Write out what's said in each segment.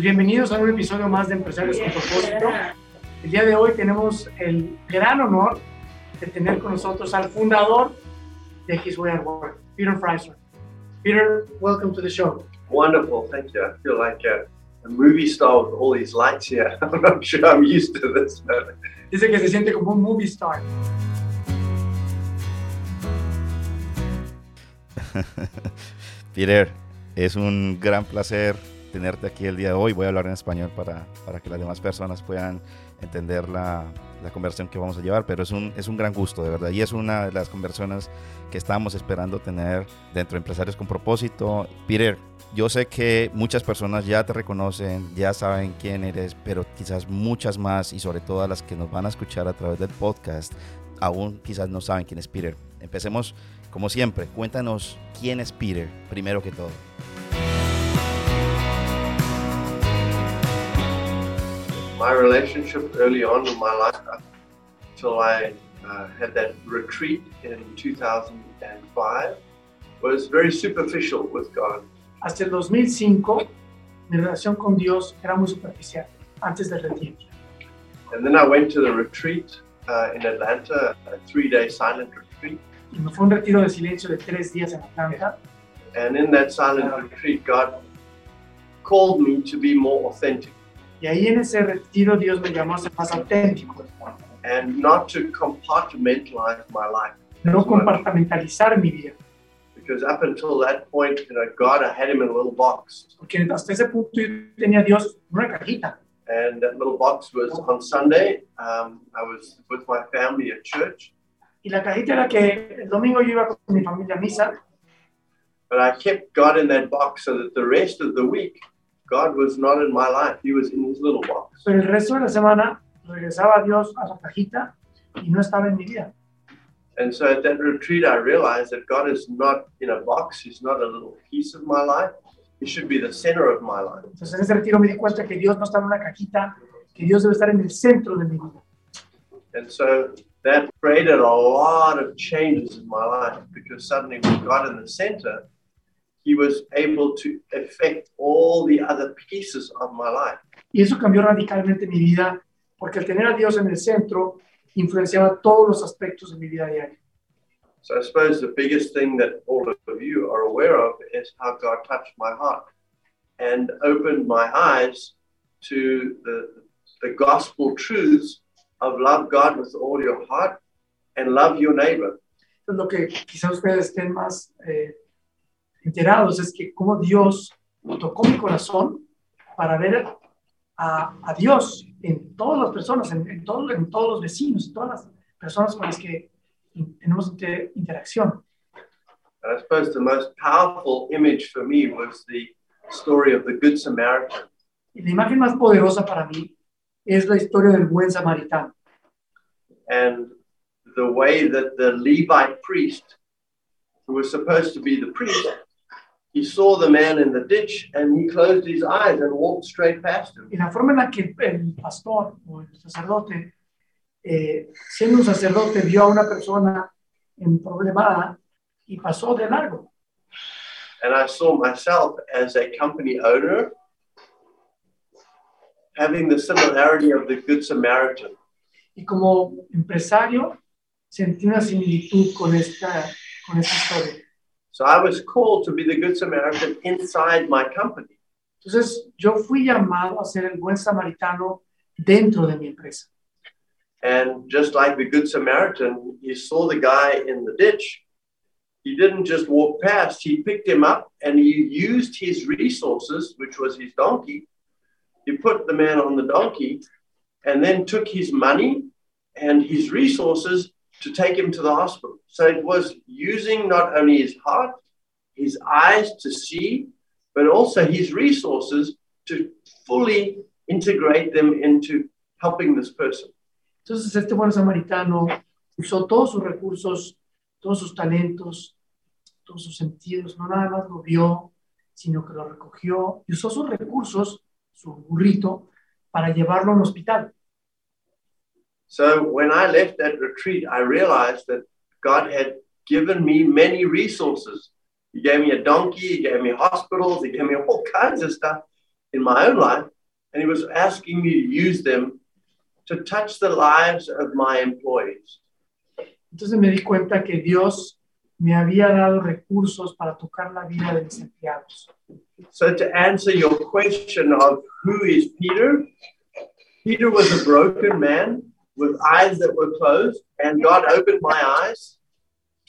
Pues bienvenidos a un episodio más de Empresarios con Propósito. El día de hoy tenemos el gran honor de tener con nosotros al fundador de His Way at Work, Peter Freiser. Peter, welcome to the show. Wonderful, thank you. I feel like a, a movie star with all these lights here. I'm not sure I'm used to this. But Dice que se siente como un movie star. Peter, es un gran placer tenerte aquí el día de hoy. Voy a hablar en español para, para que las demás personas puedan entender la, la conversación que vamos a llevar, pero es un, es un gran gusto, de verdad. Y es una de las conversaciones que estamos esperando tener dentro de Empresarios con Propósito. Peter, yo sé que muchas personas ya te reconocen, ya saben quién eres, pero quizás muchas más y sobre todo las que nos van a escuchar a través del podcast, aún quizás no saben quién es Peter. Empecemos como siempre, cuéntanos quién es Peter, primero que todo. My relationship early on in my life, until I uh, had that retreat in 2005, was very superficial with God. Hasta el 2005, mi relación con Dios era muy superficial, antes del retiro. And then I went to the retreat uh, in Atlanta, a three day silent retreat. Y me fue un retiro de silencio de tres días en Atlanta. And in that silent retreat, God called me to be more authentic Y ahí en ese retiro Dios me llamó a ser más auténtico, and not to compartmentalize my life. no compartamentalizar mi vida. Because up until that point, you know, God, I had him in a little box. Porque hasta ese punto yo tenía a Dios en una cajita. And that little box was on Sunday. Um, I was with my family at church, Y la cajita era que el domingo yo iba con mi familia a misa, but I kept God in that box so that the rest of the week, God was not in my life. He was in his little box. pero el resto de la semana regresaba a Dios a la cajita y no estaba en mi vida. And so at that retreat, I realized that God is not in a box. He's not a little piece of my life. He should be the center of my life. Entonces en ese retiro me di cuenta que Dios no está en una cajita, que Dios debe estar en el centro de mi vida. And so that created a lot of changes in my life because suddenly with God in the center, he was able to affect all the other pieces of my life. Y eso cambió radicalmente mi vida, porque al tener a Dios en el centro, influenciaba todos los aspectos de mi vida diaria. So I suppose the biggest thing that all of you are aware of is how God touched my heart and opened my eyes to the, the gospel truths of love God with all your heart and love your neighbor. Lo que quizás ustedes estén más eh, enterados es que cómo Dios tocó mi corazón para ver a, a Dios en todas las personas, en, en, todo- en todos los vecinos, en todas las personas con las que tenemos inter- interacción. I suppose the most powerful image for me was the story of the Good Samaritan. Y la imagen más poderosa para mí es la historia del buen samaritano. and the way that the Levite priest, who was supposed to be the priest, he saw the man in the ditch and he closed his eyes and walked straight past him. Y la forma en la que el pastor o el sacerdote, eh, siendo un sacerdote, vio a una persona en problemada y pasó de largo. And I saw myself as a company owner having the similarity of the Good Samaritan. Y como empresario, sentí una similitud con esta, con esta historia. So I was called to be the Good Samaritan inside my company. Entonces, yo fui llamado a ser el buen samaritano dentro de mi empresa. And just like the Good Samaritan, he saw the guy in the ditch. He didn't just walk past, he picked him up and he used his resources, which was his donkey. He put the man on the donkey and then took his money and his resources to take him to the hospital. So it was using not only his heart, his eyes to see, but also his resources to fully integrate them into helping this person. Entonces este buen samaritano usó todos sus recursos, todos sus talentos, todos sus sentidos, no nada más lo vio, sino que lo recogió y usó sus recursos, su burrito, para llevarlo a un hospital. So when I left that retreat, I realized that God had given me many resources. He gave me a donkey, He gave me hospitals, He gave me all kinds of stuff in my own life. And He was asking me to use them to touch the lives of my employees. Entonces me di cuenta que Dios me había dado recursos para tocar la vida de mis empleados. So to answer your question of who is Peter, Peter was a broken man with eyes that were closed, and God opened my eyes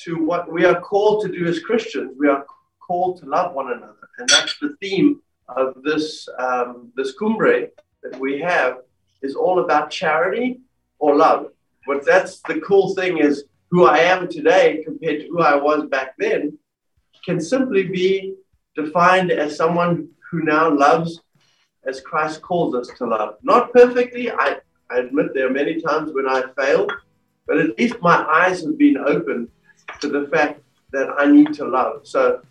to what we are called to do as Christians. We are called to love one another, and that's the theme of this um, this cumbre that we have is all about charity or love. But that's the cool thing is who I am today compared to who I was back then can simply be defined as someone who now loves as Christ calls us to love. Not perfectly, I, I admit there are many times when I fail, but at least my eyes have been opened to the fact that I need to love. So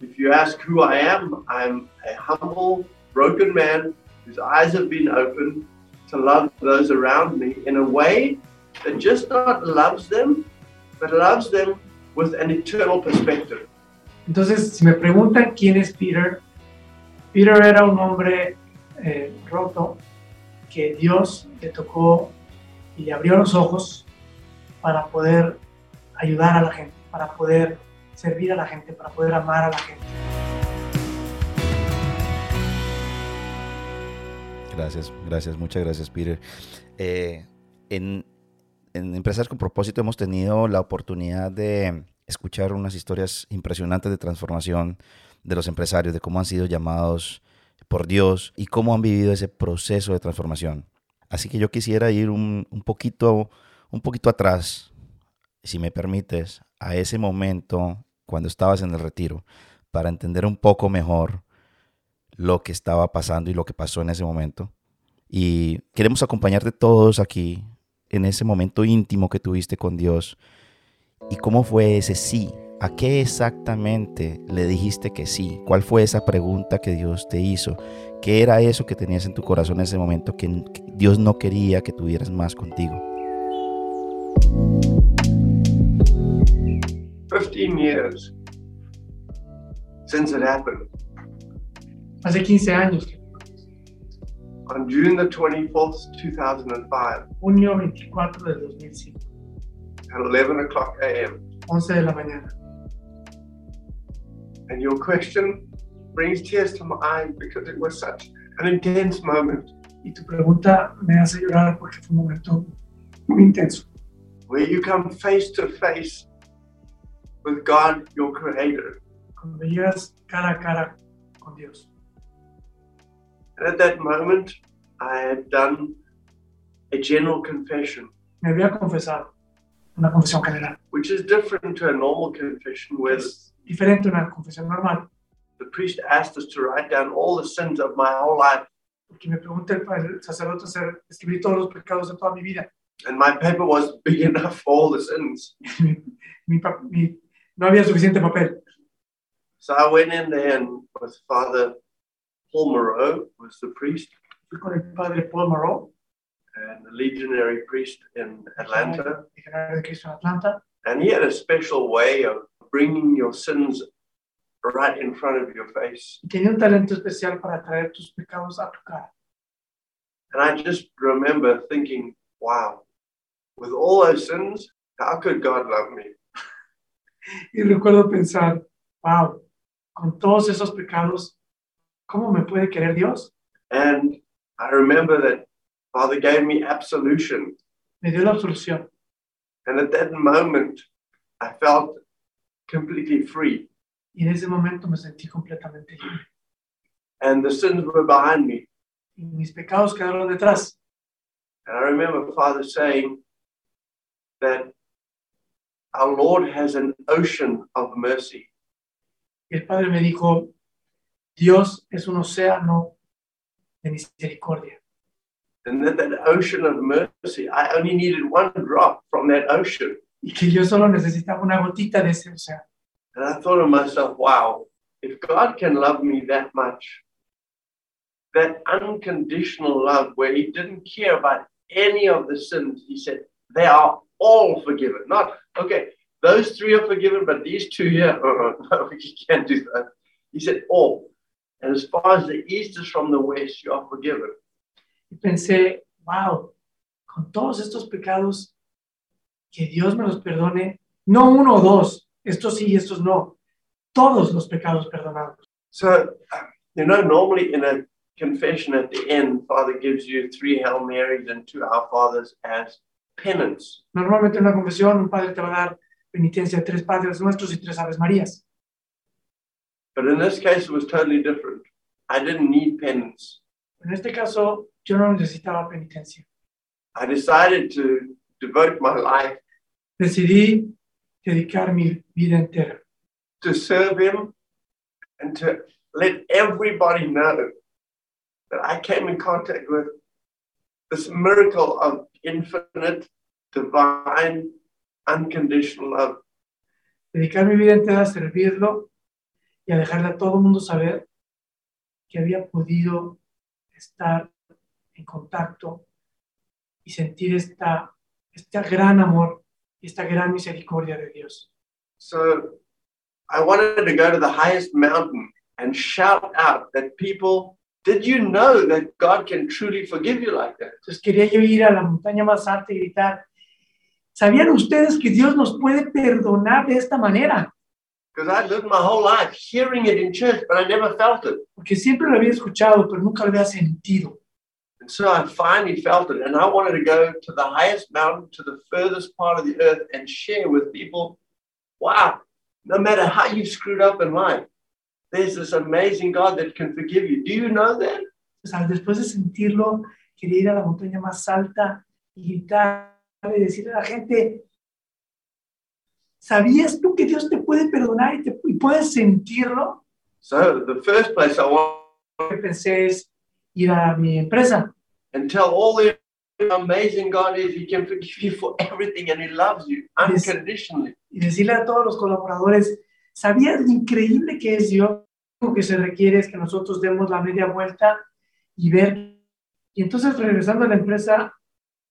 if you ask who I am, I'm a humble, broken man whose eyes have been opened to love those around me in a way that just not loves them, but loves them with an eternal perspective. Entonces, si me preguntan quién es Peter, Peter era un hombre eh, roto que Dios le tocó y le abrió los ojos para poder ayudar a la gente, para poder servir a la gente, para poder amar a la gente. Gracias, gracias, muchas gracias, Peter. Eh, en, en Empresas con Propósito hemos tenido la oportunidad de escuchar unas historias impresionantes de transformación de los empresarios, de cómo han sido llamados por Dios y cómo han vivido ese proceso de transformación. Así que yo quisiera ir un, un poquito, un poquito atrás, si me permites, a ese momento cuando estabas en el retiro, para entender un poco mejor lo que estaba pasando y lo que pasó en ese momento. Y queremos acompañarte todos aquí en ese momento íntimo que tuviste con Dios y cómo fue ese sí. ¿A qué exactamente le dijiste que sí? ¿Cuál fue esa pregunta que Dios te hizo? ¿Qué era eso que tenías en tu corazón en ese momento que Dios no quería que tuvieras más contigo? 15 years since it happened. Hace 15 años, On June the 24th, 2005, junio 24 del 2005, at 11 o'clock a.m. 11 de la mañana. And your question brings tears to my eyes because it was such an intense moment Y tu pregunta me hace llorar porque fue un momento muy intenso, where you come face to face with God, your creator. cuando llegas cara a cara con Dios. And at that moment, I had done a general confession, Me había confesado, una confesión general, which is different to a normal confession where diferente a una confesión normal, the priest asked us to write down all the sins of my whole life. porque me pregunta el, el sacerdote hacer, escribir todos los pecados de toda mi vida. And my paper was big enough for all the sins. mi, mi mi- no había suficiente papel. So I went in there and with Father Paul Moreau was the priest Fui con el padre Paul Moreau, and the legionary priest in Atlanta. legionario de Cristo en Atlanta, And he had a special way of bringing your sins right in front of your face. tenía un talento especial para traer tus pecados a tu cara. And I just remember thinking, wow, with all those sins, how could God love me? Y recuerdo pensar, wow, con todos esos pecados, ¿cómo me puede querer Dios? And I remember that Father gave me absolution. Me dio la absolución. And at that moment, I felt completely free. Y en ese momento me sentí completamente libre. And the sins were behind me. Y mis pecados quedaron detrás. And I remember Father saying that our Lord has an ocean of mercy. Y el Padre me dijo, Dios es un océano de misericordia. And that, that ocean of mercy, I only needed one drop from that ocean. Y que yo solo necesitaba una gotita de ese océano. And I thought to myself, wow, if God can love me that much, that unconditional love where He didn't care about any of the sins, He said, they are all forgiven. Not, okay, those three are forgiven, but these two here, no, you can't do that. He said, all. And as far as the east is from the west, you are forgiven. Y pensé, wow, con todos estos pecados, que Dios me los perdone, no uno o dos, estos sí y estos no, todos los pecados perdonados. So, you know, normally in a confession at the end, Father gives you three Hail Marys and two Our Fathers as penance. Normalmente en una confesión un padre te va a dar penitencia tres padres nuestros y tres aves marías. But in this case, it was totally different. I didn't need penance. En este caso, yo no necesitaba penitencia. I decided to devote my life Decidí dedicar mi vida entera to serve Him and to let everybody know that I came in contact with this miracle of infinite, divine, unconditional love. dedicar mi vida entera a servirlo y a dejarle a todo el mundo saber que había podido estar en contacto y sentir esta, este gran amor y esta gran misericordia de Dios. So I wanted to go to the highest mountain and shout out that people, did you know that God can truly forgive you like that? Entonces quería yo ir a la montaña más alta y gritar, ¿sabían ustedes que Dios nos puede perdonar de esta manera? Because I lived my whole life hearing it in church, but I never felt it. Porque siempre lo había escuchado, pero nunca lo había sentido. And so I finally felt it, and I wanted to go to the highest mountain, to the furthest part of the earth, and share with people wow, no matter how you've screwed up in life, there's this amazing God that can forgive you. Do you know that? Después de sentirlo, quería ir a la montaña más alta y gritar y decirle a la gente, ¿sabías tú que Dios te puede perdonar y, te, y puedes sentirlo? So the first place I want pensé es ir a mi empresa and tell all the amazing God is, He can forgive you for everything and He loves you unconditionally. y decirle a todos los colaboradores, ¿sabías lo increíble que es Dios? Lo que se requiere es que nosotros demos la media vuelta y ver. Y entonces regresando a la empresa,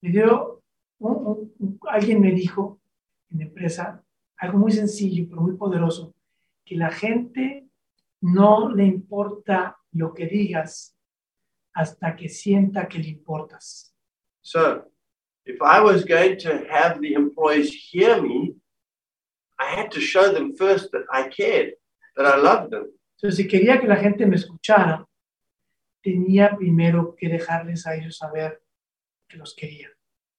me dio, un- un- un- alguien me dijo en la empresa algo muy sencillo, pero muy poderoso, que la gente no le importa lo que digas hasta que sienta que le importas. So if I was going to have the employees hear me, I had to show them first that I cared, that I loved them. Entonces, si quería que la gente me escuchara, tenía primero que dejarles a ellos saber que los quería.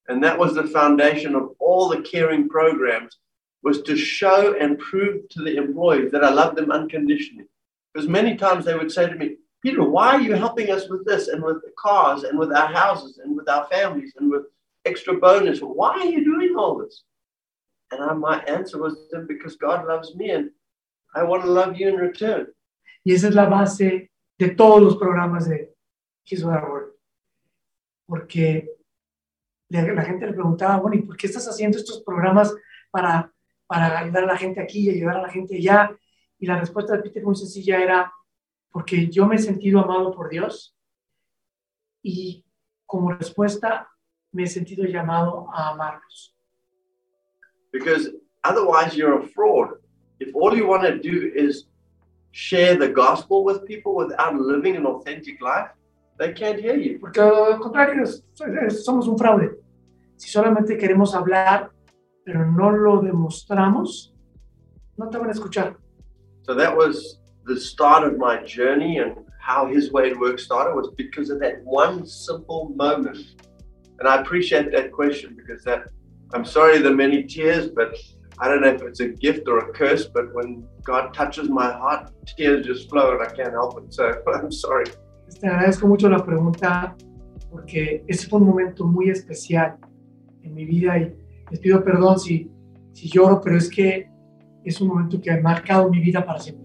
And that was the foundation of all the caring programs was to show and prove to the employees that I love them unconditionally. Because many times they would say to me, Peter, why are you helping us with this and with the cars and with our houses and with our families and with extra bonus? Why are you doing all this? And I, my answer was because God loves me and I want to love you in return. Y esa es la base de todos los programas de His Work. Porque la gente le preguntaba, bueno, ¿y por qué estás haciendo estos programas para, para ayudar a la gente aquí y ayudar a la gente allá? Y la respuesta de Peter muy sencilla era, porque yo me he sentido amado por Dios y como respuesta me he sentido llamado a amarlos. Because otherwise you're a fraud. If all you want to do is share the gospel with people without living an authentic life, they can't hear you. Porque al contrario, somos un fraude. Si solamente queremos hablar, pero no lo demostramos, no te van a escuchar. So that was the start of my journey and how his way at work started was because of that one simple moment. And I appreciate that question because that I'm sorry the many tears, but I don't know if it's a gift or a curse, but when God touches my heart, tears just flow and I can't help it. So I'm sorry. Te agradezco mucho la pregunta porque ese fue un momento muy especial en mi vida y les pido perdón si si lloro, pero es que es un momento que ha marcado mi vida para siempre.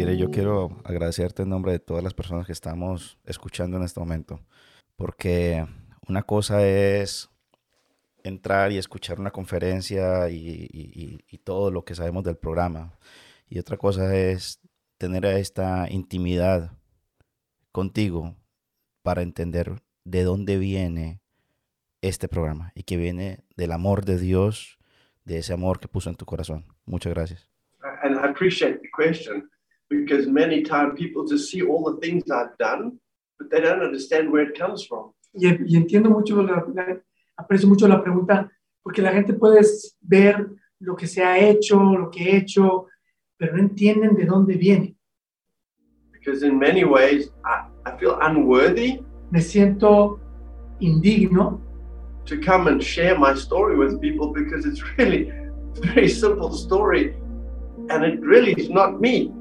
Yo quiero agradecerte en nombre de todas las personas que estamos escuchando en este momento, porque una cosa es entrar y escuchar una conferencia y, y- y todo lo que sabemos del programa, y otra cosa es tener esta intimidad contigo para entender de dónde viene este programa y que viene del amor de Dios, de ese amor que puso en tu corazón. Muchas gracias. And I appreciate the question because many times people just see all the things I've done, but they don't understand where it comes from. Y, y entiendo mucho, la- la- aprecio mucho la pregunta, porque la gente puede ver lo que se ha hecho, lo que he hecho, pero no entienden de dónde viene. Because in many ways, I, I feel unworthy Me siento indigno to come and share my story with people because it's really a very simple story and it really is not me.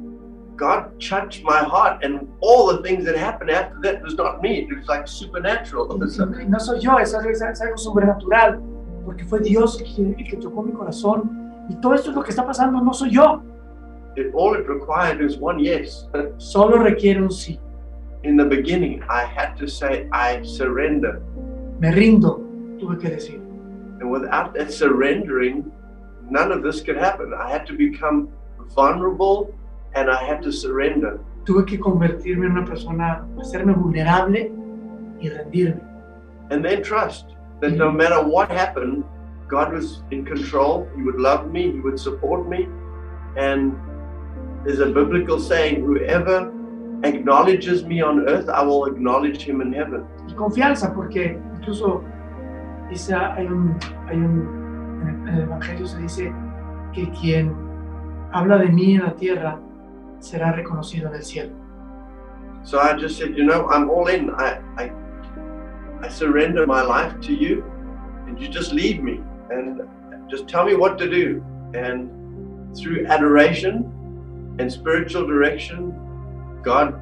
God touched my heart, and all the things that happened after that was not me. It was like supernatural. No soy yo, es algo, sobrenatural, porque fue Dios el que tocó mi corazón. Y todo esto es lo que está pasando, no soy yo. it, all it required was one yes. Solo requiere un sí. In the beginning, I had to say, I surrender. Me rindo, tuve que decir. And without that surrendering, none of this could happen. I had to become vulnerable and I had to surrender. Tuve que convertirme en una persona, hacerme vulnerable y rendirme. And then trust that no mm-hmm. matter what happened, God was in control. He would love me, He would support me. And there's a biblical saying whoever acknowledges me on earth, I will acknowledge him in heaven. Y confianza, porque incluso dice, hay un, hay un, en el- en el Evangelio se dice que quien habla de mí en la tierra será reconocido en el cielo. So I just said, you know, I'm all in. I, I, I surrender my life to you, and you just lead me and just tell me what to do. And through adoration and spiritual direction, God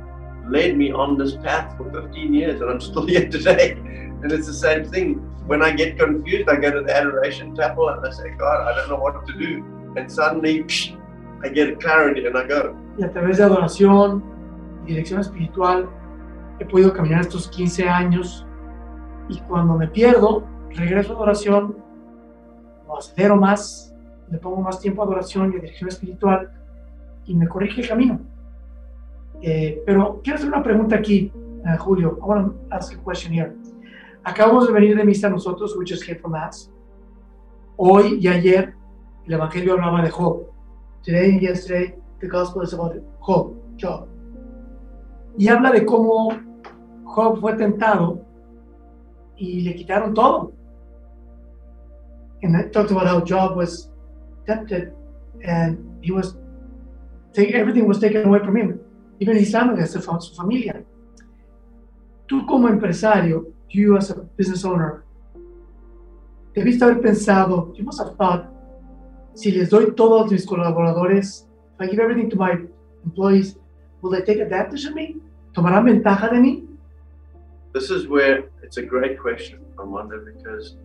led me on this path for 15 years, and I'm still here today. And it's the same thing. When I get confused, I go to the adoration chapel and I say, God, I don't know what to do. And suddenly, psh, I get clarity and I go. Y a través de adoración y dirección espiritual he podido caminar estos 15 años y cuando me pierdo, regreso a adoración, lo acelero más, le pongo más tiempo a adoración y a dirección espiritual y me corrige el camino. Eh, pero quiero hacer una pregunta aquí, eh, Julio. I want to ask a question here. Acabamos de venir de misa nosotros, which is here from Mass. Hoy y ayer el Evangelio hablaba de Job. Today and yesterday, the Gospel is about Job, Job. Y habla de cómo Job fue tentado y le quitaron todo. And it talked about how Job was tempted and he was, everything was taken away from him, even his family, su familia. Tú como empresario, you as a business owner, debiste haber pensado, you must have thought, si les doy todo a mis colaboradores, if I give everything to my employees, will they take advantage of me? ¿Tomarán ventaja de mí? This is where it's a great question, Armando, because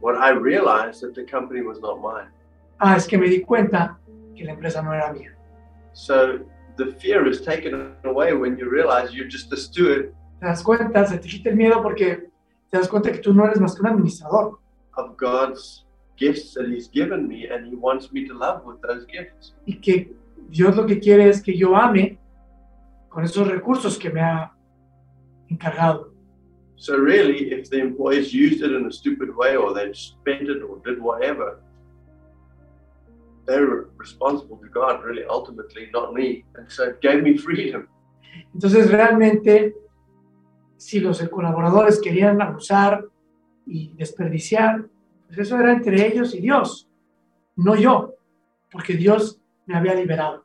what I realized that the company was not mine. Ah, es que me di cuenta que la empresa no era mía. So the fear is taken away when you realize you're just a steward Te das cuenta, se te quita el miedo porque te das cuenta que tú no eres más que un administrador of God's gifts that He's given me, and He wants me to love with those gifts. y que Dios lo que quiere es que yo ame con esos recursos que me ha encargado. So really, if the employees used it in a stupid way, or they spent it, or did whatever, they're responsible to God, really, ultimately, not me. And so it gave me freedom. Entonces realmente, si los colaboradores querían abusar y desperdiciar, pues eso era entre ellos y Dios, no yo, porque Dios me había liberado.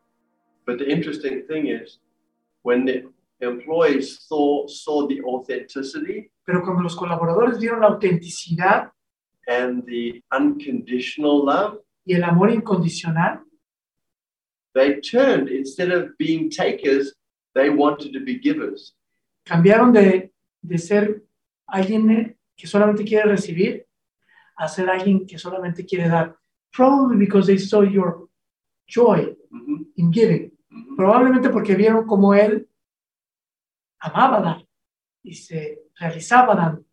But the interesting thing is, when the employees saw saw the authenticity Pero cuando los colaboradores vieron la autenticidad and the unconditional love, y el amor incondicional, they turned instead of being takers, they wanted to be givers. cambiaron de, de ser alguien que solamente quiere recibir a ser alguien que solamente quiere dar. Probably because they saw your joy in giving. Probablemente porque vieron cómo él amaba dar y se realizaba dando.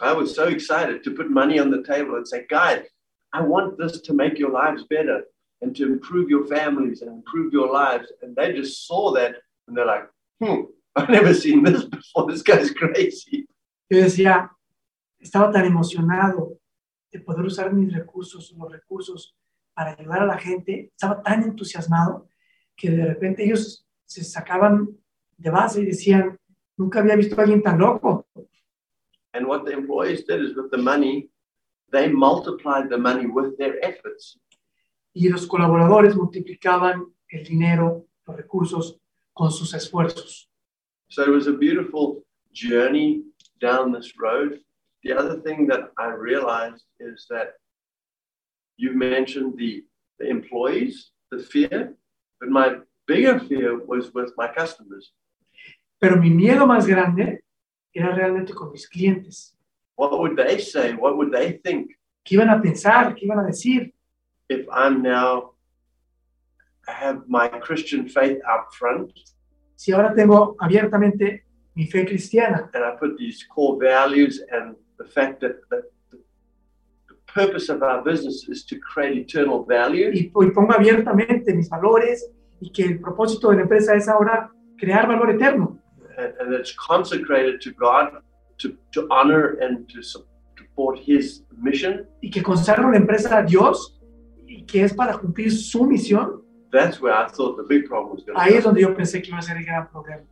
I was so excited to put money on the table and say, guys, I want this to make your lives better and to improve your families and improve your lives. And they just saw that and they're like, hmm, I've never seen this before. This guy's crazy. Yo decía, estaba tan emocionado de poder usar mis recursos, los recursos para ayudar a la gente, estaba tan entusiasmado que de repente ellos se sacaban de base y decían, nunca había visto a alguien tan loco. And what the employees did is with the money, they multiplied the money with their efforts. Y los colaboradores multiplicaban el dinero, los recursos con sus esfuerzos. So it was a beautiful journey down this road. The other thing that I realized is that you mentioned the, the employees, the fear, but my bigger fear was with my customers. Pero mi miedo más grande era realmente con mis clientes. What would they say? What would they think ¿Qué iban a pensar? ¿Qué iban a decir? if I'm now I have my Christian faith out front Si ahora tengo abiertamente mi fe cristiana and I put these core values and the fact that, that the, the purpose of our business is to create eternal value. y, y pongo abiertamente mis valores y que el propósito de la empresa es ahora crear valor eterno and, and it's consecrated to God to, to honor and to support His mission, y que consagro la empresa a Dios y que es para cumplir su misión, that's where I thought the big problem was going ahí to es donde yo pensé que iba a ser el gran problema.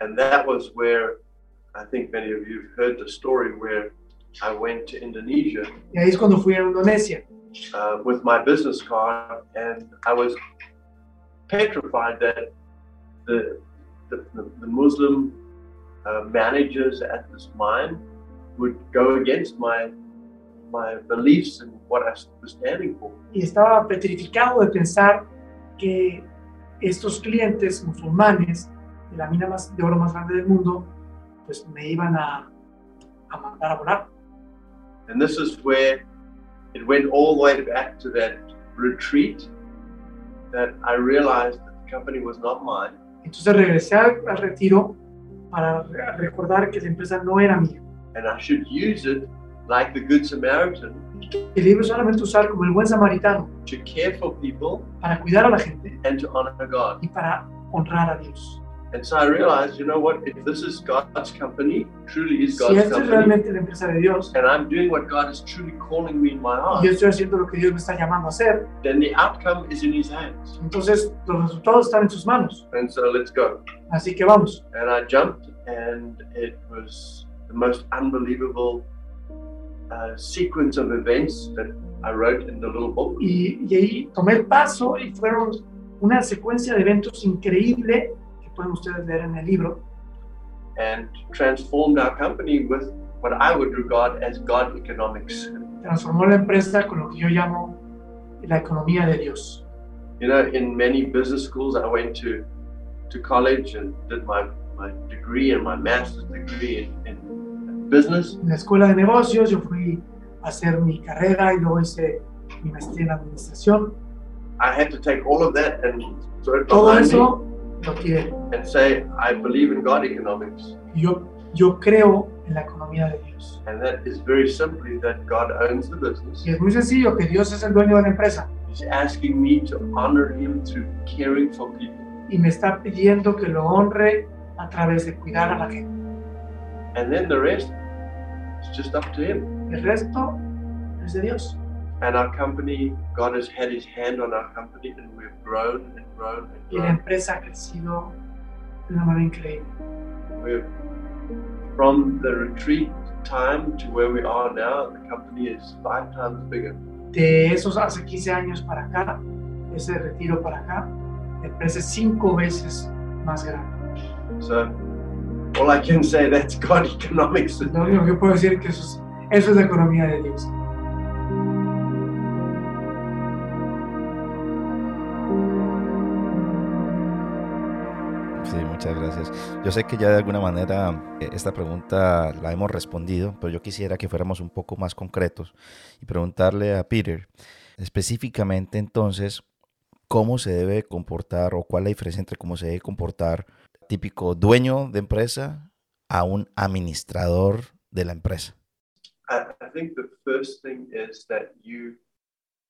And that was where I think many of you have heard the story where I went to Indonesia Y ahí es cuando fui a Indonesia uh, with my business card, and I was petrified that the, the, the, Muslim uh, managers at this mine would go against my my beliefs and what I was standing for. y estaba petrificado de pensar que estos clientes musulmanes de la mina más, de oro más grande del mundo, pues me iban a, a mandar a volar. And this is where it went all the way back to that retreat that I realized that the company was not mine. Entonces regresé al, retiro para recordar que la empresa no era mía. And I should use it like the Good Samaritan que libro solamente usar como el buen samaritano to care for people para cuidar a la gente and to honor God. y para honrar a Dios. And so I realized, you know what, if this is God's company, truly is Si God's es company, realmente la empresa de Dios and I'm doing what God is truly calling me in my heart, yo estoy haciendo lo que Dios me está llamando a hacer, then the outcome is in His hands. entonces los resultados están en sus manos. And so let's go. Así que vamos. And I jumped, and it was the most unbelievable uh, sequence of events that I wrote in the little book. Y, y ahí tomé el paso y fueron una secuencia de eventos increíble pueden ustedes leer en el libro and transformed our company with what I would regard as God economics. transformó la empresa con lo que yo llamo la economía de Dios. You know, in many business schools, I went to to college and did my, my degree and my master's degree in, in business. En la escuela de negocios yo fui a hacer mi carrera y luego hice mi maestría en administración. I had to take all of that and throw it Todo eso lo tiré. me and say, I believe in God economics. Yo, yo creo en la economía de Dios. And that is very simply that God owns the business. Y es muy sencillo que Dios es el dueño de la empresa He's asking me to honor Him through caring for people. y me está pidiendo que lo honre a través de cuidar a la gente. And then the rest is just up to Him. El resto es de Dios. And our company, God has had His hand on our company, and we've grown and grown and Y la empresa ha crecido de una manera increíble. We've, from the retreat time to where we are now, the company is five times bigger. De esos hace 15 años para acá, ese retiro para acá, la empresa es cinco veces más grande. So, all I can say that's God economics. Lo único que puedo decir que eso es, eso es la economía de Dios. Muchas gracias. Yo sé que ya de alguna manera eh, esta pregunta la hemos respondido, pero yo quisiera que fuéramos un poco más concretos y preguntarle a Peter específicamente entonces cómo se debe comportar o cuál es la diferencia entre cómo se debe comportar típico dueño de empresa a un administrador de la empresa. I, I think the first thing is that you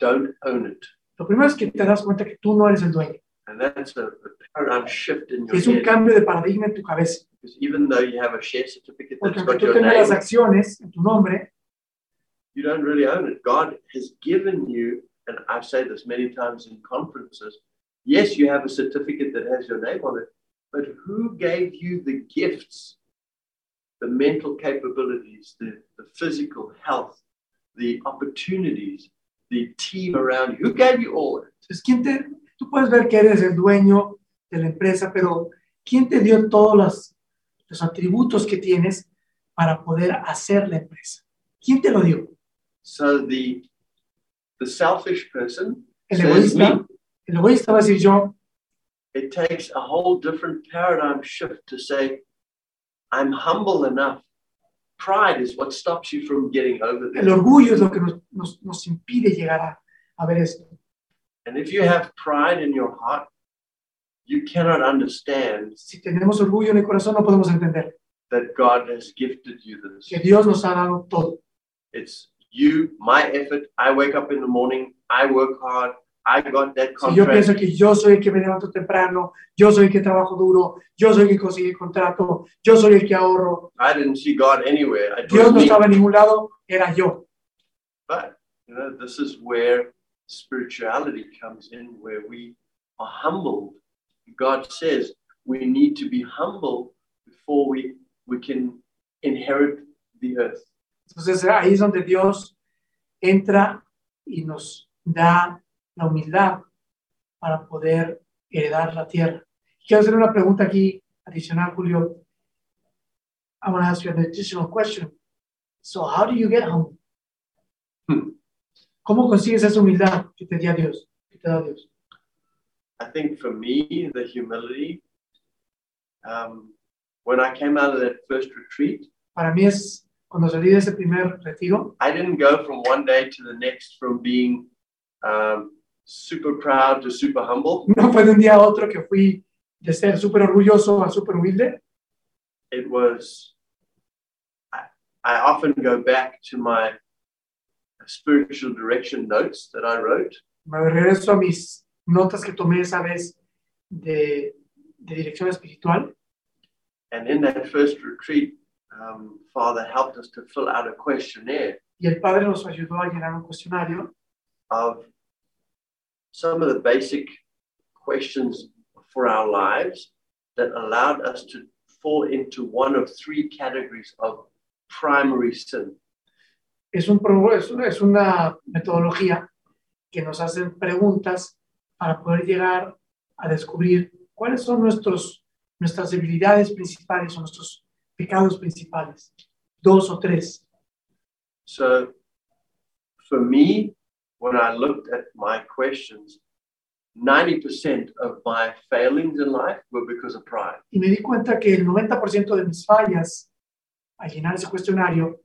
don't own it. Lo primero es que te das cuenta que tú no eres el dueño. And that's a, a paradigm shift in your Es un head. cambio de paradigma en tu cabeza. Because even though you have a share certificate Porque that's aunque got tú your tengas las name, acciones en tu nombre, you don't really own it. God has given you, and I've said this many times in conferences, yes, you have a certificate that has your name on it, but who gave you the gifts, the mental capabilities, the, the physical health, the opportunities, the team around you? Who gave you all that? Entonces, ¿quién te, tú puedes ver que eres el dueño de la empresa, pero ¿quién te dio todos los, los atributos que tienes para poder hacer la empresa? ¿Quién te lo dio? So the the selfish person El me. egoísta, el egoísta va a decir yo, It takes a whole different paradigm shift to say, I'm humble enough. Pride is what stops you from getting over el this. orgullo es lo que nos, nos, nos impide llegar a, a ver esto. And if you have pride in your heart, you cannot understand Si tenemos orgullo en el corazón, no podemos entender that God has gifted you this. que Dios nos ha dado todo. It's you, my effort. I wake up in the morning, I work hard, I got that contract. Si yo pienso que yo soy el que me levanto temprano, yo soy el que trabajo duro, yo soy el que consigue el contrato, yo soy el que ahorro, I didn't see God anywhere. It Dios no me. estaba en ningún lado, era yo. But you know, this is where spirituality comes in, where we are humbled. God says we need to be humble before we we can inherit the earth. Entonces eh, ahí es donde Dios entra y nos da la humildad para poder heredar la tierra. Quiero hacer una pregunta aquí adicional, Julio. I want to ask you an additional question. So how do you get humble? ¿Cómo consigues esa humildad que te dio Dios? Que te da Dios? I think for me, the humility. Um, when I came out of that first retreat, Para mí es cuando salí de ese primer retiro, I didn't go from one day to the next from being um, super proud to super humble. no fue de un día a otro que fui de ser súper orgulloso a súper humilde. it was I, I often go back to my spiritual direction notes that I wrote Me regreso a mis notas que tomé esa vez de, de dirección espiritual. and in that first retreat um, father helped us to fill out a questionnaire Y el padre nos ayudó a llenar un cuestionario of some of the basic questions for our lives that allowed us to fall into one of three categories of primary sin es, un, pro- es, una, es una metodología que nos hacen preguntas para poder llegar a descubrir cuáles son nuestros, nuestras debilidades principales o nuestros pecados principales. Dos o tres. So for me, when I looked at my questions, 90% of my failings in life were because of pride. Y me di cuenta que el 90% de mis fallas al llenar ese cuestionario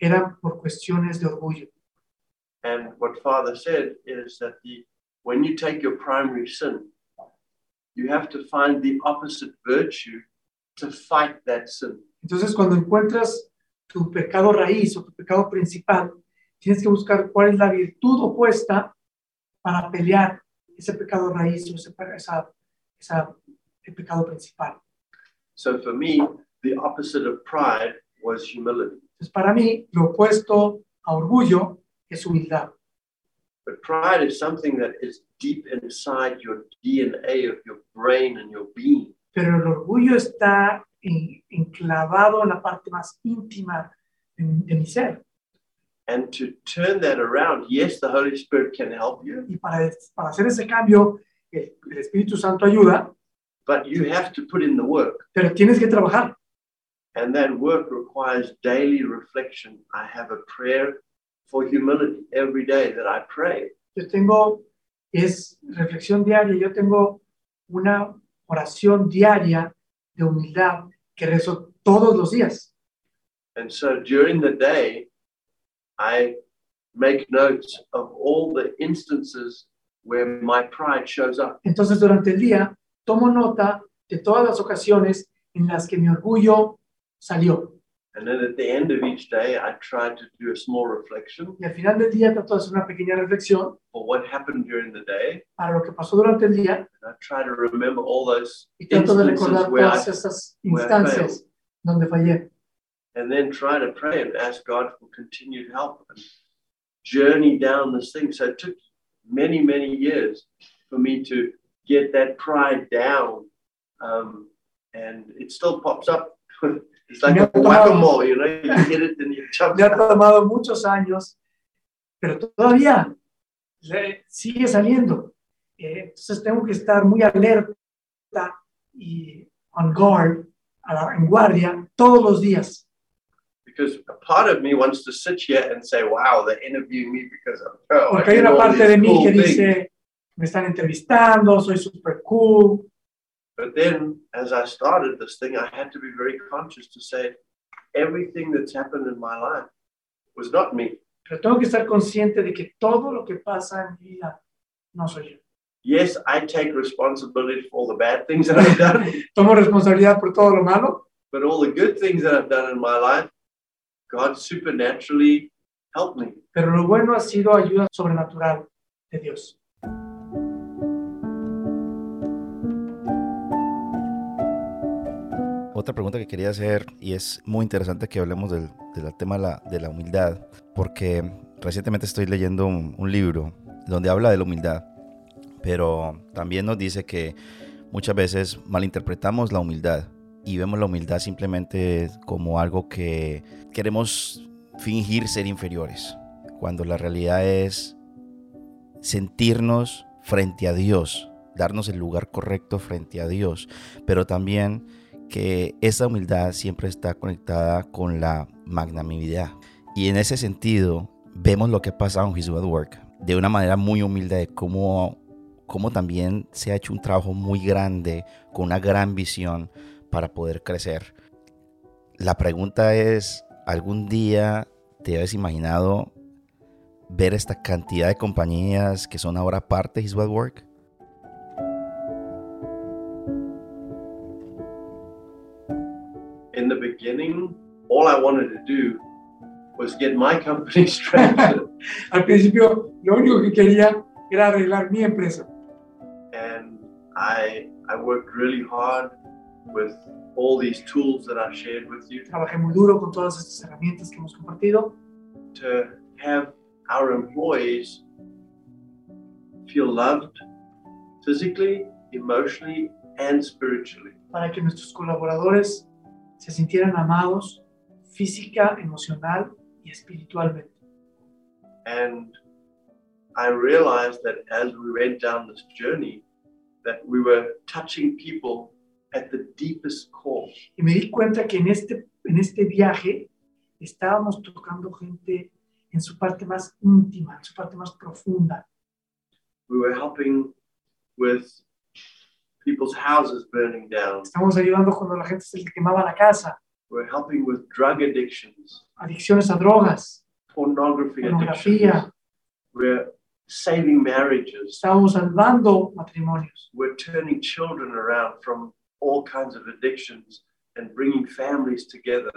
eran por cuestiones de orgullo. And what Father said is that the when you take your primary sin, you have to find the opposite virtue to fight that sin. Entonces, cuando encuentras tu pecado raíz o tu pecado principal, tienes que buscar cuál es la virtud opuesta para pelear ese pecado raíz o ese, esa, esa- el pecado principal. So for me, the opposite of pride was humility. Entonces, para mí, lo opuesto a orgullo es humildad. But pride is something that is deep inside your DNA of your brain and your being. Pero el orgullo está en- enclavado en la parte más íntima de, de mi ser. And to turn that around, yes, the Holy Spirit can help you, Y para, para hacer ese cambio, el, el Espíritu Santo ayuda, but you have to put in the work. pero tienes que trabajar. And that work requires daily reflection. I have a prayer for humility every day that I pray. Yo tengo, es reflexión diaria, yo tengo una oración diaria de humildad que rezo todos los días. And so during the day, I make notes of all the instances where my pride shows up. Entonces, durante el día, tomo nota de todas las ocasiones en las que mi orgullo salió. And then at the end of each day, I try to do a small reflection Y al final del día trato de hacer una pequeña reflexión for what happened during the day. para lo que pasó durante el día And I try to remember all those y trato de instances recordar where I, todas esas instancias donde fallé. and then try to pray and ask God for continued help and journey down this thing. So it took many, many years for me to get that pride down. Um, and it still pops up. whack-a-mole, you know, you hit it and you jump. Me ha tomado muchos años, pero todavía sigue saliendo. Eh, entonces tengo que estar muy alerta y on guard, a la- en guardia, todos los días. Because a part of me wants to sit here and say, wow, they're interviewing me because I'm I Porque hay una parte de mí cool que things. dice, me están entrevistando, soy super cool. But then, as I started this thing, I had to be very conscious to say everything that's happened in my life was not me. Pero tengo que estar consciente de que todo lo que pasa en mi vida no soy yo. Yes, I take responsibility for all the bad things that I've done, Tomo responsabilidad por todo lo malo, but all the good things that I've done in my life, God supernaturally helped me. pero lo bueno ha sido ayuda sobrenatural de Dios. Otra pregunta que quería hacer, y es muy interesante que hablemos del, del tema de la, de la humildad, porque recientemente estoy leyendo un, un libro donde habla de la humildad, pero también nos dice que muchas veces malinterpretamos la humildad y vemos la humildad simplemente como algo que queremos fingir ser inferiores, cuando la realidad es sentirnos frente a Dios, darnos el lugar correcto frente a Dios, pero también que esa humildad siempre está conectada con la magnanimidad. Y en ese sentido, vemos lo que ha pasado en His Good Work de una manera muy humilde de cómo, cómo también se ha hecho un trabajo muy grande, con una gran visión para poder crecer. La pregunta es, ¿algún día te habías imaginado ver esta cantidad de compañías que son ahora parte de His Work? Beginning, all I wanted to do was get my company straightened. Al principio, lo único que quería era arreglar mi empresa. and I I worked really hard with all these tools that I shared with you Trabajé muy duro con todas estas herramientas que hemos compartido to have our employees feel loved physically, emotionally, and spiritually. para que nuestros colaboradores se sintieran amados física, emocional y espiritualmente. And I realized that as we went down this journey, that we were touching people at the deepest core. Y me di cuenta que en este, en este viaje estábamos tocando gente en su parte más íntima, en su parte más profunda. We were helping with people's houses burning down. Estamos ayudando cuando la gente se le quemaba la casa, We're helping with drug addictions, adicciones a drogas, pornography addictions. pornografía. We're saving marriages. Estábamos salvando matrimonios. We're turning children around from all kinds of addictions and bringing families together.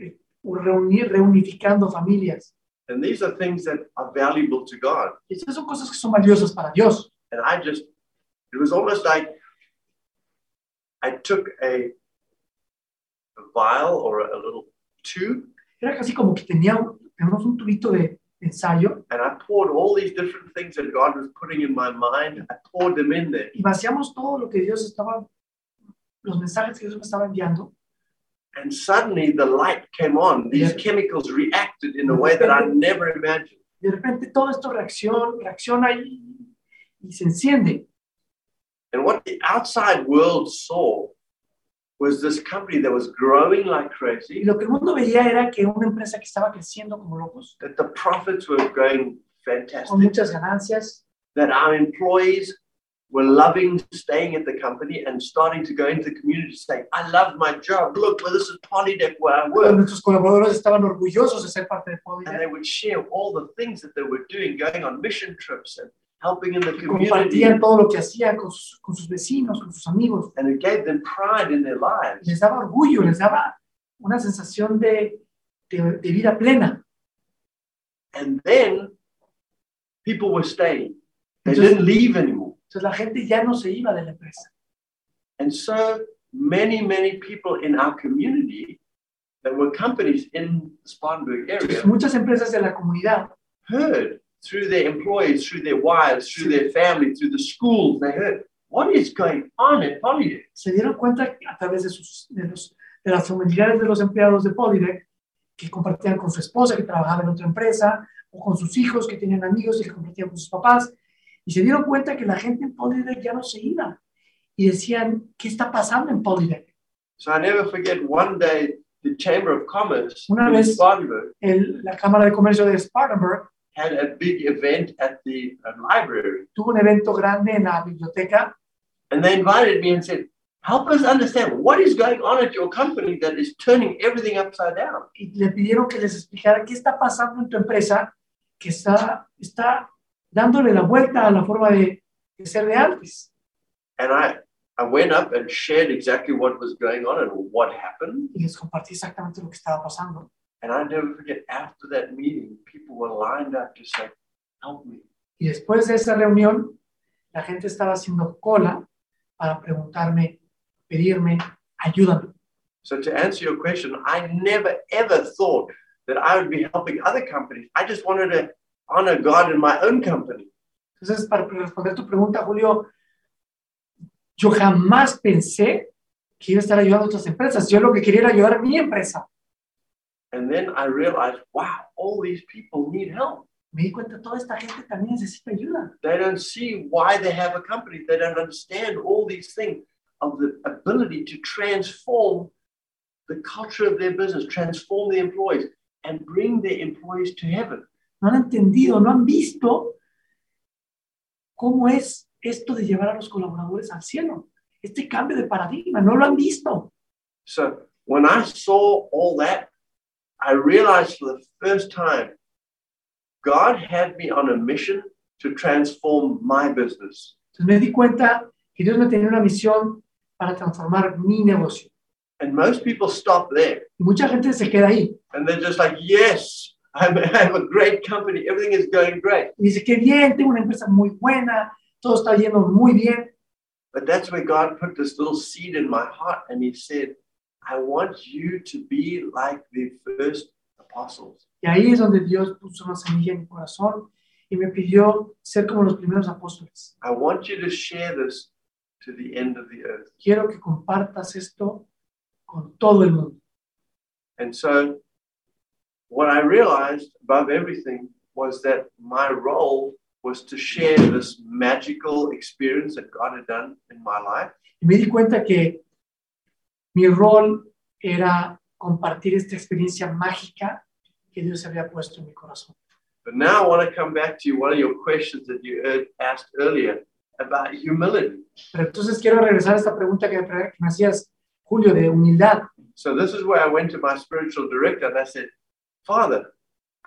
Eh, reunir, reunificando familias. And these are things that are valuable to God. Estas son cosas que son valiosas para Dios. And I just, it was almost like I took a, vial or a, little tube Era casi como que tenía, un- tubito de ensayo and I poured all these different things that God was putting in my mind. I poured them in there. y vaciamos todo lo que Dios estaba, los mensajes que Dios me estaba enviando. And suddenly the light came on. These Yeah. chemicals reacted in a way that I never imagined. De repente todo esto reacciona, reacciona y, y se enciende. And what the outside world saw was this company that was growing like Y crazy, lo que el mundo veía era que una empresa que estaba creciendo como locos, that the profits were going fantastic. con muchas ganancias, that our employees were loving staying at the company and starting to go into the community saying, I love my job. Look, well, this is Polydeck where I work. Nuestros colaboradores estaban orgullosos de ser parte de And they would share all the things that they were doing, going on mission trips and helping in the community. compartían todo lo que hacían con sus, con sus vecinos, con sus amigos. And it gave them pride in their lives. Les daba orgullo, les daba una sensación de, de, de vida plena. And then people were staying. They Entonces- didn't leave anymore. Entonces la gente ya no se iba de la empresa. And so many, many people in our community that were companies in the Spartanburg area Entonces, muchas empresas de la comunidad heard through their employees, through their wives, through their family, through the schools, they heard what is going on at Polydeck. se dieron cuenta a través de, sus, de, los, de las familiares de los empleados de Polydeck que compartían con su esposa que trabajaba en otra empresa o con sus hijos que tenían amigos y que compartían con sus papás y se dieron cuenta que la gente en Polydeck ya no se iba y decían, ¿qué está pasando en Polydeck? So I never forget one day the Chamber of Commerce Una in vez- El- la Cámara de Comercio de Spartanburg had a big event at the uh, library. tuvo un evento grande en la biblioteca And they invited me and said, help us understand what is going on at your company that is turning everything upside down. y le pidieron que les explicara qué está pasando en tu empresa que está, está dándole la vuelta a la forma de, de ser de antes. And I, I went up and shared exactly what was going on and what happened. Y les compartí exactamente lo que estaba pasando. And I never forget, after that meeting, people were lined up to say, help me. Y después de esa reunión, la gente estaba haciendo cola para preguntarme, pedirme, ayúdame. So to answer your question, I never ever thought that I would be helping other companies. I just wanted to honor God in my own company. Entonces, para responder tu pregunta, Julio, yo jamás pensé que iba a estar ayudando a otras empresas. Yo lo que quería era ayudar a mi empresa. And then I realized, wow, all these people need help. Me di cuenta, toda esta gente también necesita ayuda. They don't see why they have a company. They don't understand all these things of the ability to transform the culture of their business, transform the employees, and bring their employees to heaven. No han entendido, no han visto cómo es esto de llevar a los colaboradores al cielo. Este cambio de paradigma, no lo han visto. So when I saw all that, I realized for the first time God had me on a mission to transform my business. Entonces me di cuenta que Dios me tenía una misión para transformar mi negocio. And most people stop there Y mucha gente se queda ahí. and they're just like, yes, I'm, I have a great company. Everything is going great. Y dice, qué bien, tengo una empresa muy buena, todo está yendo muy bien. But that's where God put this little seed in my heart and He said, I want you to be like the first apostles. Y ahí es donde Dios puso una semilla en mi corazón y me pidió ser como los primeros apóstoles. I want you to share this to the end of the earth. Quiero que compartas esto con todo el mundo. And so, what I realized above everything was that my role was to share this magical experience that God had done in my life Y me di cuenta que mi rol era compartir esta experiencia mágica que Dios había puesto en mi corazón. But now I want to come back to you, one of your questions that you heard, asked earlier about humility. Pero entonces quiero regresar a esta pregunta que me, que me hacías, Julio, de humildad. So this is where I went to my spiritual director and I said, Father,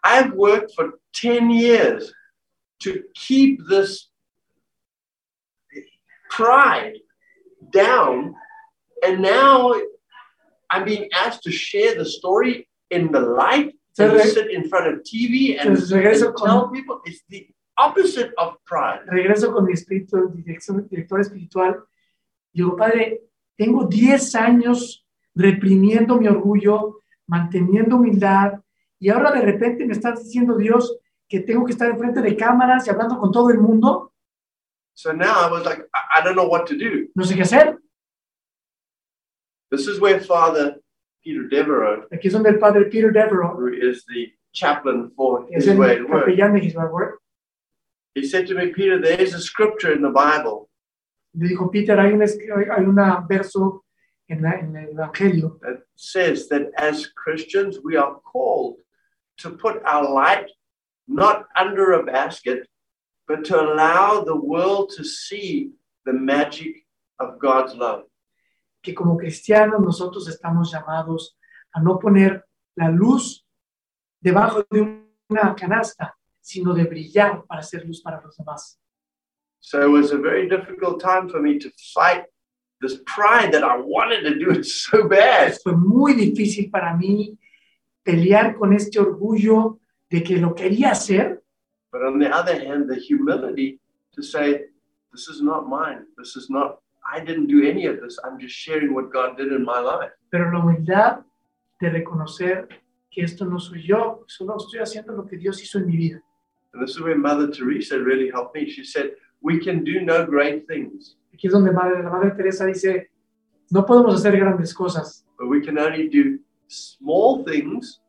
I've worked for 10 years to keep this pride down, and now I'm being asked to share the story in the light re- sit in front of TV and, and con- tell people it's the opposite of pride. regreso con mi espíritu, dirección- director espiritual. Digo, Padre, tengo 10 años reprimiendo mi orgullo, manteniendo humildad, y ahora de repente me estás diciendo, Dios, que tengo que estar enfrente de cámaras y hablando con todo el mundo. So now I was like, I, I don't know what to do. No sé qué hacer. This is where Father Peter Devereaux, Aquí es donde el padre Peter Devereaux, who is the chaplain for es his el way to work, capellán de His Word, he said to me, Peter, there is a scripture in the Bible le dijo, Peter, hay un, hay un verso en, la- en el Evangelio that says that as Christians, we are called to put our light not under a basket, but to allow the world to see the magic of God's love. Que como cristianos nosotros estamos llamados a no poner la luz debajo de una canasta, sino de brillar para ser luz para los demás. So it was a very difficult time for me to fight this pride that I wanted to do it so bad. Fue muy difícil para mí pelear con este orgullo de que lo quería hacer, But on the other hand, the humility to say, this is not mine. This is not, I didn't do any of this. I'm just sharing what God did in my life. pero la humildad de reconocer que esto no soy yo, solo estoy haciendo lo que Dios hizo en mi vida. And this is where Mother Teresa really helped me. She said, we can do no great things, Aquí es donde madre, la Madre Teresa dice, no podemos hacer grandes cosas, but we can only do small things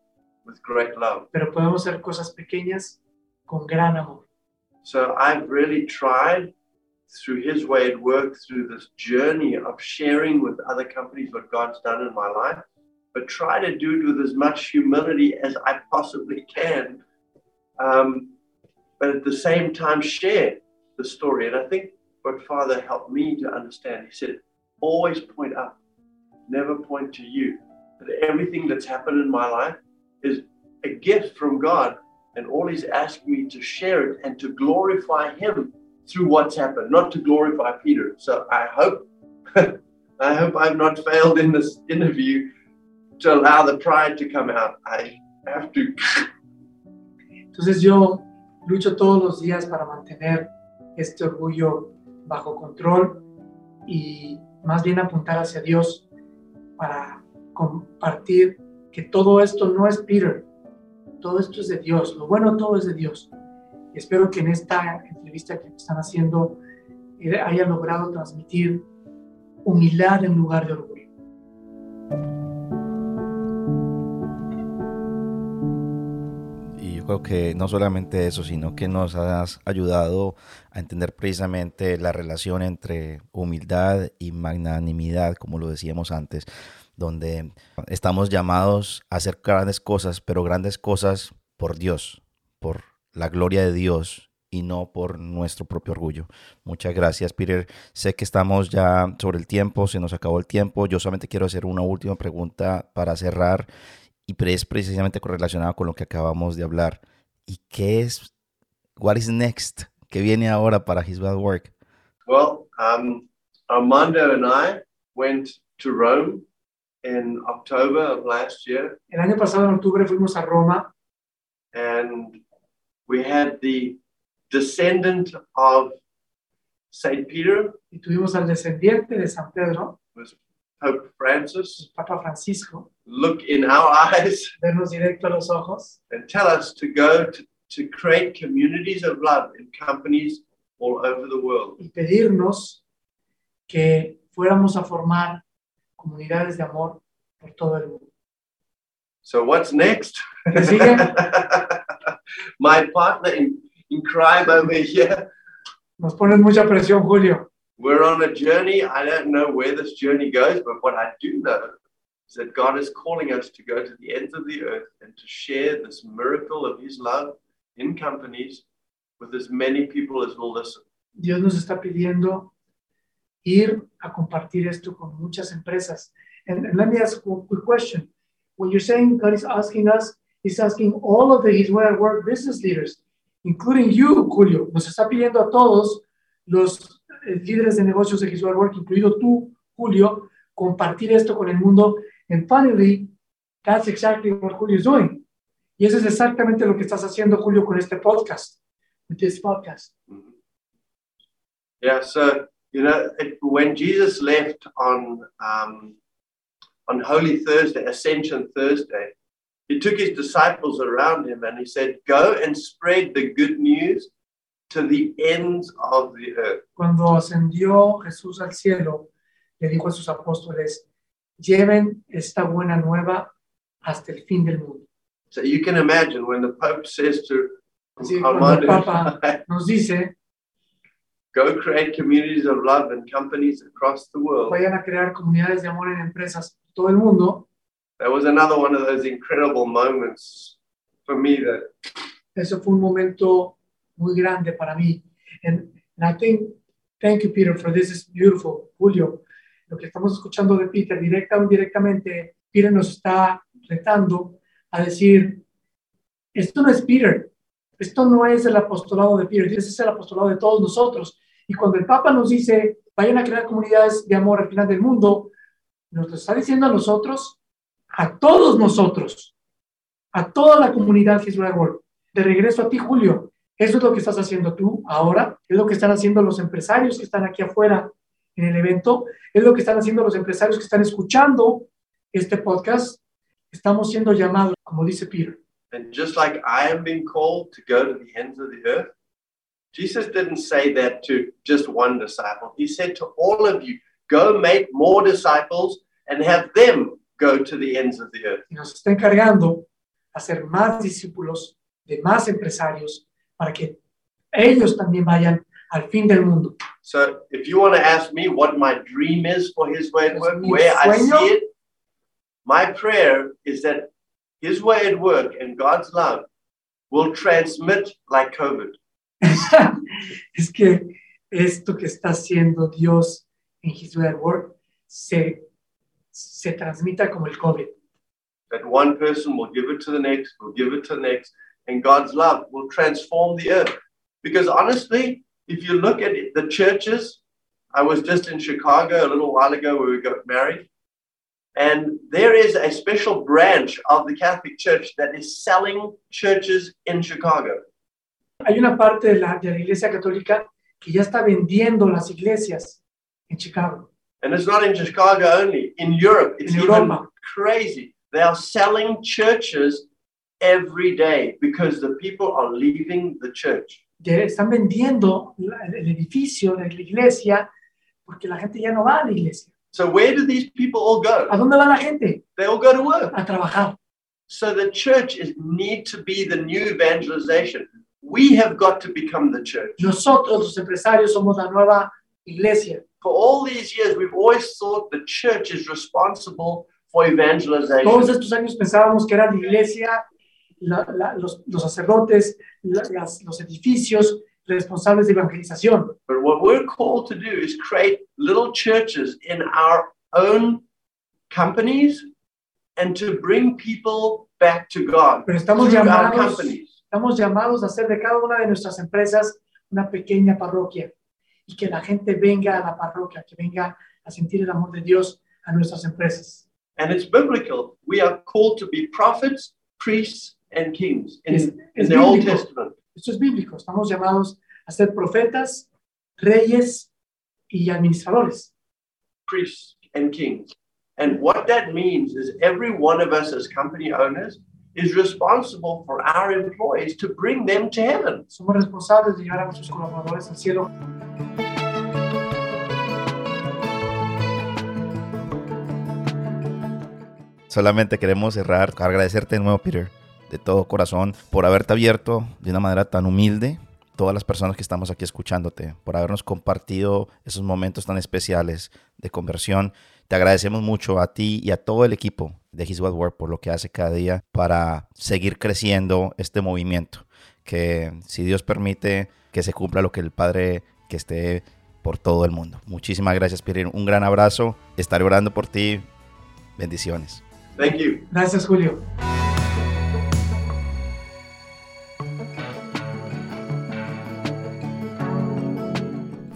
with great love. pero podemos hacer cosas pequeñas con gran amor. So I've really tried through his way at work, through this journey of sharing with other companies what God's done in my life, but try to do it with as much humility as I possibly can. Um, but at the same time, share the story. And I think what Father helped me to understand, he said, always point up, never point to you. That everything that's happened in my life is a gift from God and all he's me to share it and to glorify him through what's happened, not to glorify Peter. So I hope I hope I've not failed in this interview to allow the pride to come out. I have to Entonces yo lucho todos los días para mantener este orgullo bajo control y más bien apuntar hacia Dios para compartir que todo esto no es Peter, todo esto es de Dios, lo bueno todo es de Dios. Espero que en esta entrevista que están haciendo eh, haya logrado transmitir humildad en lugar de orgullo. Y yo creo que no solamente eso, sino que nos has ayudado a entender precisamente la relación entre humildad y magnanimidad, como lo decíamos antes, donde estamos llamados a hacer grandes cosas, pero grandes cosas por Dios, por la gloria de Dios y no por nuestro propio orgullo. Muchas gracias, Peter. Sé que estamos ya sobre el tiempo, se nos acabó el tiempo. Yo solamente quiero hacer una última pregunta para cerrar y es precisamente correlacionado con lo que acabamos de hablar. ¿Y qué es, what is next? ¿Qué viene ahora para His Bad Work? Well, um, Armando and I went to Rome in October of last year, El año pasado, en octubre, fuimos a Roma and we had the descendant of Saint Peter, y tuvimos al descendiente de San Pedro, was Pope Francis, Papa Francisco, look in our eyes vernos directo a los ojos and tell us to go to, to create communities of love in companies all over the world. y pedirnos que fuéramos a formar comunidades de amor por todo el mundo. So what's next? ¿Qué sigue? My partner in, in crime over here. Nos mucha presión, Julio. We're on a journey. I don't know where this journey goes, but what I do know is that God is calling us to go to the ends of the earth and to share this miracle of His love in companies with as many people as will listen. Dios nos está pidiendo ir a compartir esto con muchas empresas. And, and let me ask a quick question. When you're saying God is asking us, He's asking all of the His Work business leaders, including you, Julio. Nos está pidiendo a todos los eh, líderes de negocios de His at Work, incluido tú, Julio, compartir esto con el mundo. And finally, that's exactly what Julio is doing. Y eso es exactamente lo que estás haciendo, Julio, con este podcast. With this podcast. Yeah, so you know, it, when Jesus left on um, on Holy Thursday, Ascension Thursday, he took his disciples around him and he said, "Go and spread the good news to the ends of the earth." cuando ascendió Jesús al cielo, le dijo a sus apóstoles, lleven esta buena nueva hasta el fin del mundo. So you can imagine when the Pope says to Así el Papa nos dice, "Go create communities of love and companies across the world," vayan a crear comunidades de amor en empresas todo el mundo, that was another one of those incredible moments for me that fue un momento muy grande para mí. And, and I think Thank you, Peter, for this is beautiful. Julio, lo que estamos escuchando de Peter, directa o indirectamente, Peter nos está retando a decir, esto no es Peter, esto no es el apostolado de Peter, ese es el apostolado de todos nosotros. Y cuando el Papa nos dice, vayan a crear comunidades de amor al final del mundo, nos lo está diciendo a nosotros, a todos nosotros, a toda la comunidad World. De regreso a ti, Julio, eso es lo que estás haciendo tú ahora, es lo que están haciendo los empresarios que están aquí afuera en el evento, es lo que están haciendo los empresarios que están escuchando este podcast. Estamos siendo llamados, como dice Peter. And just like I am being called to go to the ends of the earth, Jesus didn't say that to just one disciple. He said to all of you, go make more disciples and have them go to the ends of the earth. Y nos está encargando hacer más discípulos de más empresarios para que ellos también vayan al fin del mundo. So if you want to ask me what my dream is for His Way at Work, where I see it, my prayer is that His Way at Work and God's love will transmit like COVID. es que esto que está haciendo Dios en His Way at Work se, se transmita como el COVID. That one person will give it to the next, will give it to the next, and God's love will transform the earth. Because honestly, if you look at it, the churches, I was just in Chicago a little while ago where we got married, and there is a special branch of the Catholic Church that is selling churches in Chicago. Hay una parte de la, de la Iglesia Católica que ya está vendiendo las iglesias en Chicago. And it's not in Chicago only, in Europe, it's In even Europa. crazy. They are selling churches every day because the people are leaving the church. Están vendiendo el edificio de la iglesia porque la gente ya no va a la iglesia. So, where do these people all go? ¿A dónde va la gente? They all go to work. A trabajar. So, the church is need to be the new evangelization. We have got to become the church. Nosotros, los empresarios, somos la nueva iglesia. For all these years, we've always thought the church is responsible for evangelization. Todos estos años pensábamos que era la iglesia, la- la- los, los sacerdotes, la- las- los edificios responsables de evangelización. But what we're called to do is create little churches in our own companies and to bring people back to God Pero estamos llamados, estamos llamados a hacer de cada una de nuestras empresas una pequeña parroquia y que la gente venga a la parroquia, que venga a sentir el amor de Dios a nuestras empresas. And it's biblical. We are called to be prophets, priests, and kings in, Es, in es the Old. Testament. Esto es bíblico. Estamos llamados a ser profetas, reyes y administradores. priests and kings. And what that means is every one of us as company owners is responsible for our employees to bring them to heaven. Somos responsables de llevar a nuestros colaboradores al cielo. Solamente queremos cerrar, agradecerte de nuevo, Peter, de todo corazón, por haberte abierto de una manera tan humilde. Todas las personas que estamos aquí escuchándote, por habernos compartido esos momentos tan especiales de conversión. Te agradecemos mucho a ti y a todo el equipo de His Word Work por lo que hace cada día para seguir creciendo este movimiento. Que si Dios permite que se cumpla lo que el Padre que esté por todo el mundo. Muchísimas gracias, Peter. Un gran abrazo. Estaré orando por ti. Bendiciones. Thank you. Gracias, Julio.